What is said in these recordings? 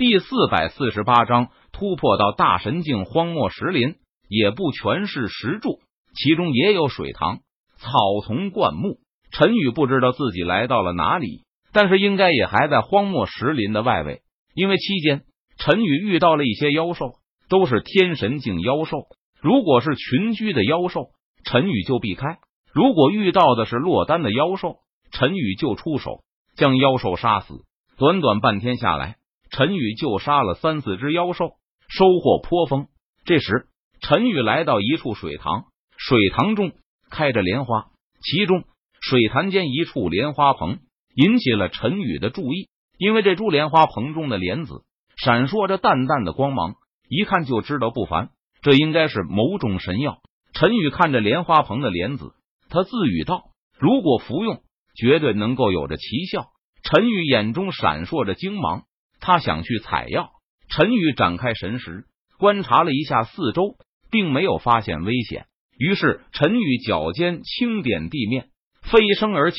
第四百四十八章突破到大神境荒漠石林，也不全是石柱，其中也有水塘、草丛、灌木。陈宇不知道自己来到了哪里，但是应该也还在荒漠石林的外围，因为期间陈宇遇到了一些妖兽，都是天神境妖兽。如果是群居的妖兽，陈宇就避开；如果遇到的是落单的妖兽，陈宇就出手将妖兽杀死。短短半天下来，陈宇就杀了三四只妖兽，收获颇丰。这时，陈宇来到一处水塘，水塘中开着莲花，其中水潭间一处莲花棚引起了陈宇的注意，因为这株莲花棚中的莲子闪烁着淡淡的光芒，一看就知道不凡。这应该是某种神药。陈宇看着莲花棚的莲子，他自语道：“如果服用，绝对能够有着奇效。”陈宇眼中闪烁着精芒，他想去采药。陈宇展开神识，观察了一下四周，并没有发现危险。于是，陈宇脚尖轻点地面，飞升而起，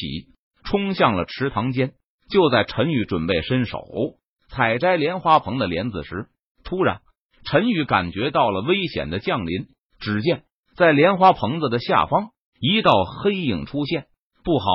冲向了池塘间。就在陈宇准备伸手采摘莲花棚的莲子时，突然。陈宇感觉到了危险的降临，只见在莲花棚子的下方，一道黑影出现。不好！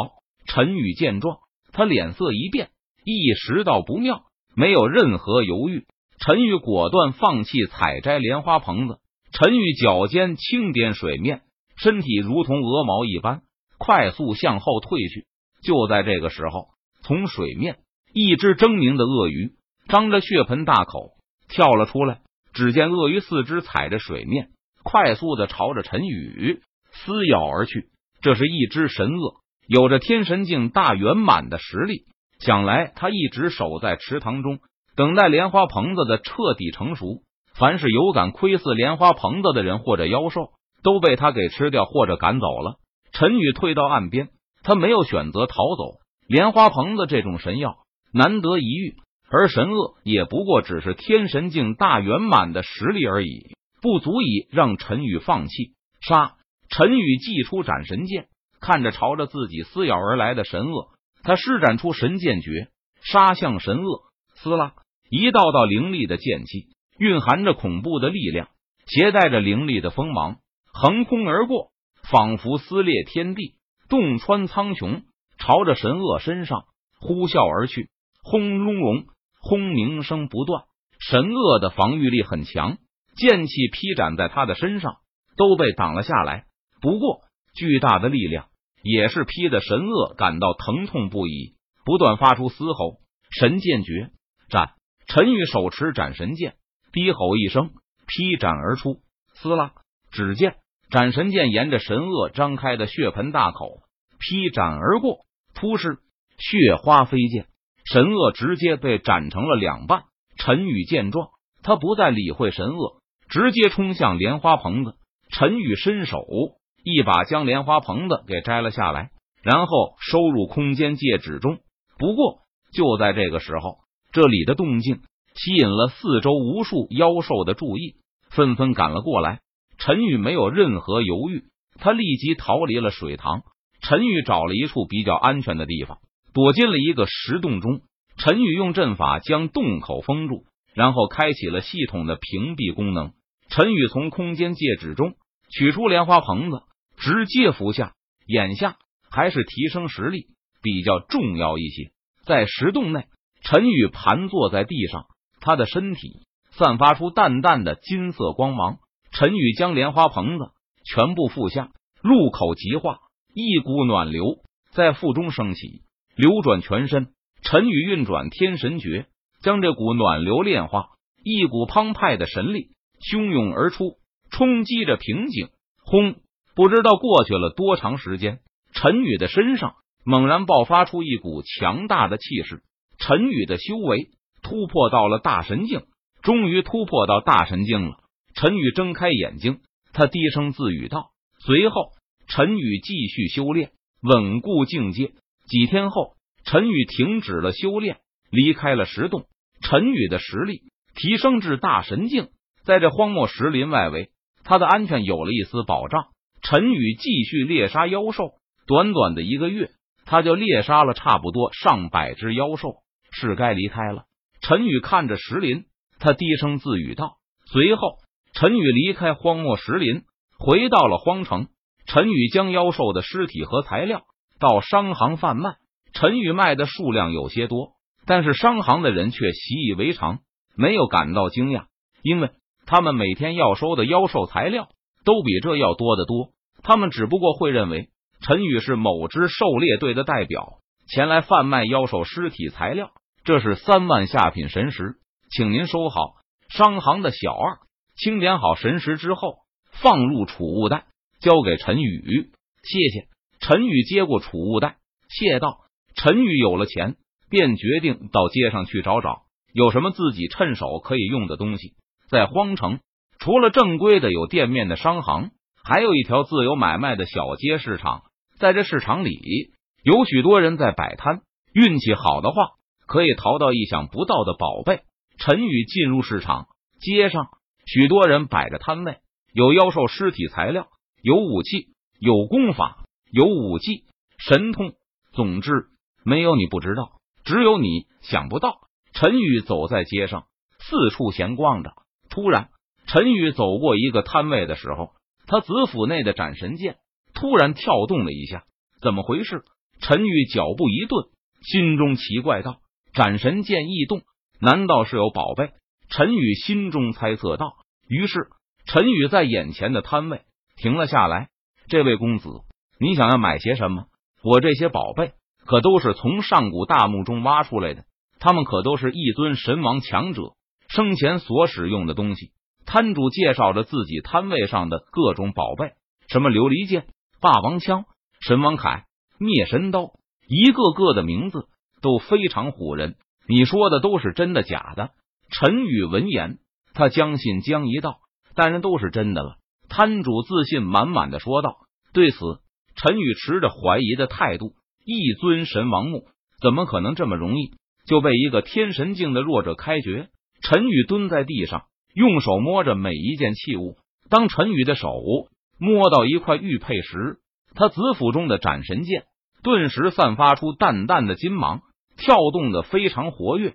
陈宇见状，他脸色一变，意识到不妙，没有任何犹豫，陈宇果断放弃采摘莲花棚子。陈宇脚尖轻点水面，身体如同鹅毛一般，快速向后退去。就在这个时候，从水面，一只狰狞的鳄鱼张着血盆大口跳了出来。只见鳄鱼四肢踩着水面，快速的朝着陈宇撕咬而去。这是一只神鳄，有着天神境大圆满的实力。想来他一直守在池塘中，等待莲花棚子的彻底成熟。凡是有敢窥伺莲花棚子的人或者妖兽，都被他给吃掉或者赶走了。陈宇退到岸边，他没有选择逃走。莲花棚子这种神药，难得一遇。而神鳄也不过只是天神境大圆满的实力而已，不足以让陈宇放弃。杀！陈宇祭出斩神剑，看着朝着自己撕咬而来的神鳄，他施展出神剑诀，杀向神鳄。撕拉！一道道凌厉的剑气，蕴含着恐怖的力量，携带着凌厉的锋芒，横空而过，仿佛撕裂天地，洞穿苍穹，朝着神鳄身上呼啸而去。轰隆隆！轰鸣声不断，神鳄的防御力很强，剑气劈斩在他的身上都被挡了下来。不过，巨大的力量也是劈的神鳄感到疼痛不已，不断发出嘶吼。神剑诀斩！陈宇手持斩神剑，低吼一声，劈斩而出。撕拉！只见斩神剑沿着神鳄张开的血盆大口劈斩而过，突施血花飞溅。神鳄直接被斩成了两半。陈宇见状，他不再理会神鳄，直接冲向莲花棚子。陈宇伸手一把将莲花棚子给摘了下来，然后收入空间戒指中。不过就在这个时候，这里的动静吸引了四周无数妖兽的注意，纷纷赶了过来。陈宇没有任何犹豫，他立即逃离了水塘。陈宇找了一处比较安全的地方。躲进了一个石洞中，陈宇用阵法将洞口封住，然后开启了系统的屏蔽功能。陈宇从空间戒指中取出莲花棚子，直接服下。眼下还是提升实力比较重要一些。在石洞内，陈宇盘坐在地上，他的身体散发出淡淡的金色光芒。陈宇将莲花棚子全部服下，入口即化，一股暖流在腹中升起。流转全身，陈宇运转天神诀，将这股暖流炼化。一股澎湃的神力汹涌而出，冲击着瓶颈。轰！不知道过去了多长时间，陈宇的身上猛然爆发出一股强大的气势。陈宇的修为突破到了大神境，终于突破到大神境了。陈宇睁开眼睛，他低声自语道。随后，陈宇继续修炼，稳固境界。几天后，陈宇停止了修炼，离开了石洞。陈宇的实力提升至大神境，在这荒漠石林外围，他的安全有了一丝保障。陈宇继续猎杀妖兽，短短的一个月，他就猎杀了差不多上百只妖兽。是该离开了。陈宇看着石林，他低声自语道。随后，陈宇离开荒漠石林，回到了荒城。陈宇将妖兽的尸体和材料到商行贩卖。陈宇卖的数量有些多，但是商行的人却习以为常，没有感到惊讶，因为他们每天要收的妖兽材料都比这要多得多。他们只不过会认为陈宇是某支狩猎队的代表，前来贩卖妖兽尸体材料。这是三万下品神石，请您收好。商行的小二清点好神石之后，放入储物袋，交给陈宇。谢谢。陈宇接过储物袋，谢道。陈宇有了钱，便决定到街上去找找，有什么自己趁手可以用的东西。在荒城，除了正规的有店面的商行，还有一条自由买卖的小街市场。在这市场里，有许多人在摆摊，运气好的话，可以淘到意想不到的宝贝。陈宇进入市场，街上许多人摆着摊位，有妖兽尸体材料，有武器，有功法，有武技神通，总之。没有你不知道，只有你想不到。陈宇走在街上，四处闲逛着。突然，陈宇走过一个摊位的时候，他子府内的斩神剑突然跳动了一下。怎么回事？陈宇脚步一顿，心中奇怪道：“斩神剑异动，难道是有宝贝？”陈宇心中猜测道。于是，陈宇在眼前的摊位停了下来。这位公子，你想要买些什么？我这些宝贝。可都是从上古大墓中挖出来的，他们可都是一尊神王强者生前所使用的东西。摊主介绍着自己摊位上的各种宝贝，什么琉璃剑、霸王枪、神王铠、灭神刀，一个个的名字都非常唬人。你说的都是真的假的？陈宇闻言，他将信将疑道：“当然都是真的了。”摊主自信满满的说道。对此，陈宇持着怀疑的态度。一尊神王墓怎么可能这么容易就被一个天神境的弱者开掘？陈宇蹲在地上，用手摸着每一件器物。当陈宇的手摸到一块玉佩时，他紫府中的斩神剑顿时散发出淡淡的金芒，跳动的非常活跃。